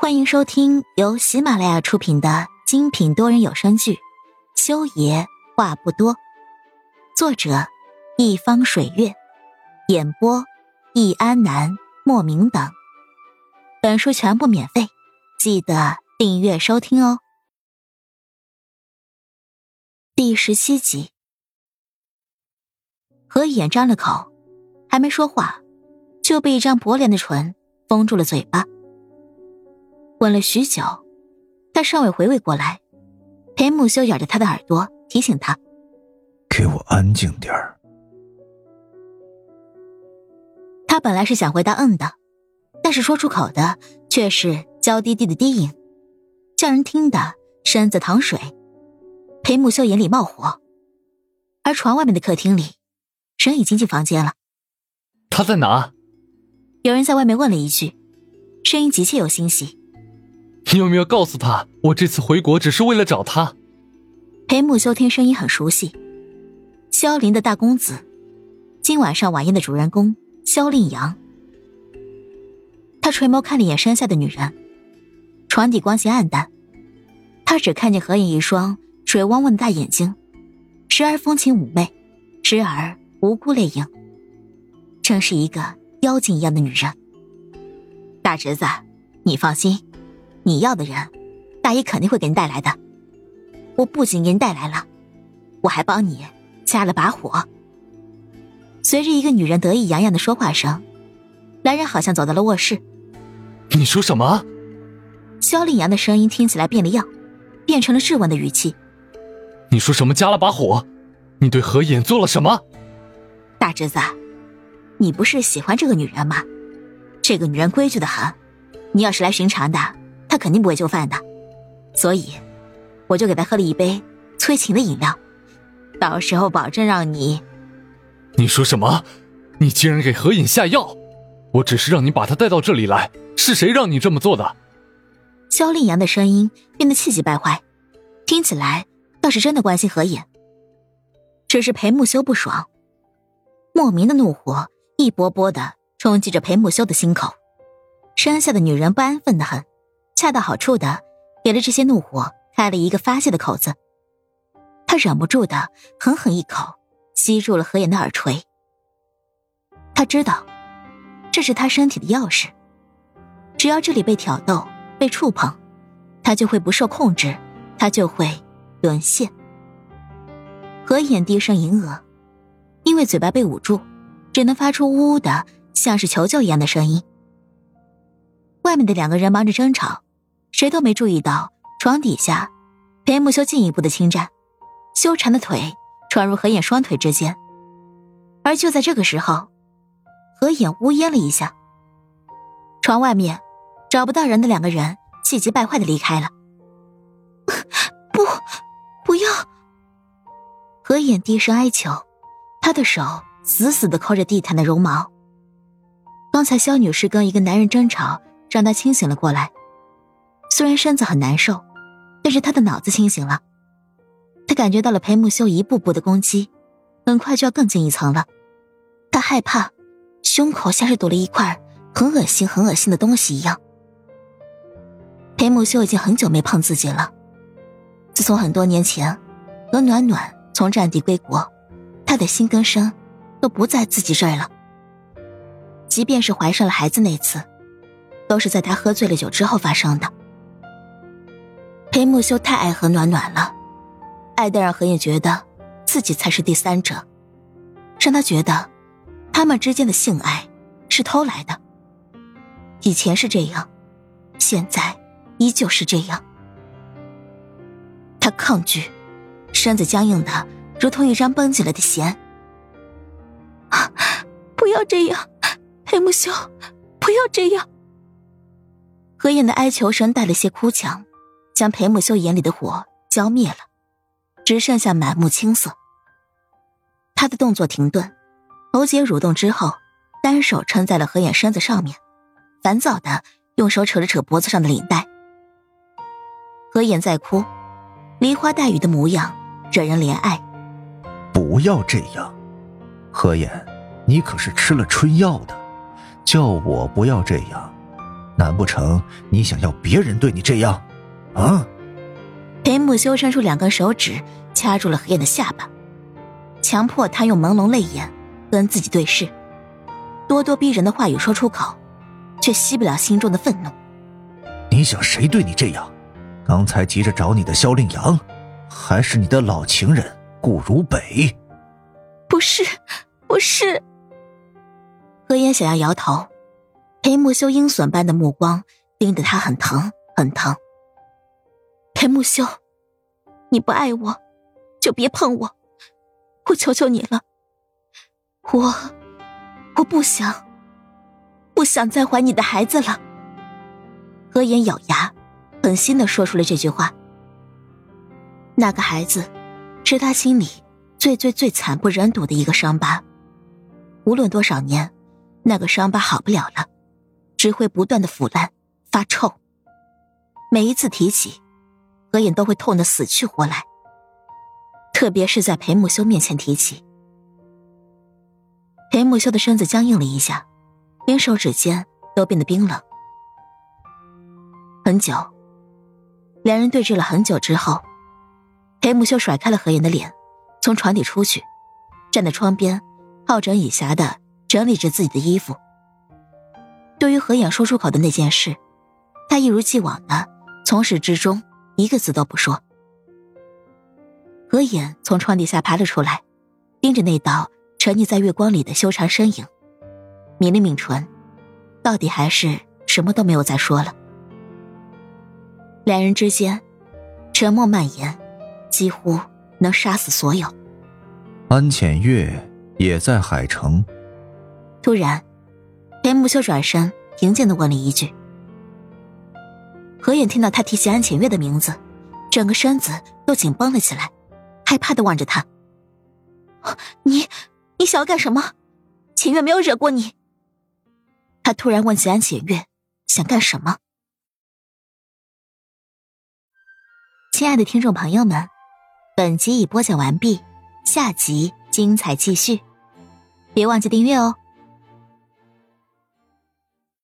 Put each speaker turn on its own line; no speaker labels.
欢迎收听由喜马拉雅出品的精品多人有声剧《修爷话不多》，作者一方水月，演播易安南、莫名等。本书全部免费，记得订阅收听哦。第十七集，何眼张了口，还没说话，就被一张薄脸的唇封住了嘴巴。吻了许久，他尚未回味过来，裴木修咬着他的耳朵提醒他：“
给我安静点儿。”
他本来是想回答“嗯”的，但是说出口的却是娇滴滴的低吟，叫人听得身子淌水。裴木修眼里冒火，而床外面的客厅里，人已经进房间了。
他在哪？
有人在外面问了一句，声音急切又欣喜。
你有没有告诉他，我这次回国只是为了找他？
裴木修听声音很熟悉，萧林的大公子，今晚上晚宴的主人公萧令阳。他垂眸看了一眼山下的女人，床底光线暗淡，他只看见何影一双水汪汪的大眼睛，时而风情妩媚，时而无辜泪影，真是一个妖精一样的女人。大侄子，你放心。你要的人，大姨肯定会给你带来的。我不仅给你带来了，我还帮你加了把火。随着一个女人得意洋洋的说话声，来人好像走到了卧室。
你说什么？
萧令阳的声音听起来变了样，变成了质问的语气。
你说什么加了把火？你对何隐做了什么？
大侄子，你不是喜欢这个女人吗？这个女人规矩的很，你要是来寻常的。他肯定不会就范的，所以我就给他喝了一杯催情的饮料，到时候保证让你。
你说什么？你竟然给何影下药？我只是让你把他带到这里来，是谁让你这么做的？
肖令阳的声音变得气急败坏，听起来倒是真的关心何影。只是裴木修不爽，莫名的怒火一波波的冲击着裴木修的心口，山下的女人不安分的很。恰到好处的给了这些怒火开了一个发泄的口子，他忍不住的狠狠一口吸入了何言的耳垂。他知道，这是他身体的钥匙，只要这里被挑逗、被触碰，他就会不受控制，他就会沦陷。何眼低声吟额，因为嘴巴被捂住，只能发出呜呜的像是求救一样的声音。外面的两个人忙着争吵。谁都没注意到床底下，裴木修进一步的侵占，修长的腿穿入何眼双腿之间。而就在这个时候，何眼呜咽了一下。床外面找不到人的两个人气急败坏的离开了。不，不要！何眼低声哀求，他的手死死的扣着地毯的绒毛。刚才肖女士跟一个男人争吵，让他清醒了过来。虽然身子很难受，但是他的脑子清醒了。他感觉到了裴木修一步步的攻击，很快就要更进一层了。他害怕，胸口像是堵了一块很恶心、很恶心的东西一样。裴木修已经很久没碰自己了。自从很多年前和暖暖从战地归国，他的心跟身都不在自己这儿了。即便是怀上了孩子那次，都是在他喝醉了酒之后发生的。裴木修太爱和暖暖了，爱的让何影觉得自己才是第三者，让他觉得他们之间的性爱是偷来的。以前是这样，现在依旧是这样。他抗拒，身子僵硬的如同一张绷紧了的弦。啊！不要这样，裴木修，不要这样。何影的哀求声带了些哭腔。将裴木修眼里的火浇灭了，只剩下满目青色。他的动作停顿，喉结蠕动之后，单手撑在了何眼身子上面，烦躁的用手扯了扯脖子上的领带。何眼在哭，梨花带雨的模样惹人怜爱。
不要这样，何眼，你可是吃了春药的，叫我不要这样，难不成你想要别人对你这样？啊！
裴木修伸出两根手指掐住了何燕的下巴，强迫她用朦胧泪眼跟自己对视。咄咄逼人的话语说出口，却吸不了心中的愤怒。
你想谁对你这样？刚才急着找你的萧令阳，还是你的老情人顾如北？
不是，不是。何燕想要摇头，裴木修阴损般的目光盯得他很疼，很疼。裴木修，你不爱我，就别碰我，我求求你了。我，我不想，不想再怀你的孩子了。何言咬牙，狠心的说出了这句话。那个孩子，是他心里最最最惨不忍睹的一个伤疤。无论多少年，那个伤疤好不了了，只会不断的腐烂发臭。每一次提起。何影都会痛得死去活来，特别是在裴木修面前提起。裴木修的身子僵硬了一下，连手指尖都变得冰冷。很久，两人对峙了很久之后，裴木修甩开了何影的脸，从床底出去，站在窗边，好整以暇的整理着自己的衣服。对于何影说出口的那件事，他一如既往的从始至终。一个字都不说。何眼从窗底下爬了出来，盯着那道沉溺在月光里的修长身影，抿了抿唇，到底还是什么都没有再说了。两人之间，沉默蔓延，几乎能杀死所有。
安浅月也在海城。
突然，裴木修转身，平静的问了一句。何远听到他提起安浅月的名字，整个身子都紧绷了起来，害怕的望着他。你，你想要干什么？浅月没有惹过你。他突然问起安浅月想干什么。亲爱的听众朋友们，本集已播讲完毕，下集精彩继续，别忘记订阅哦。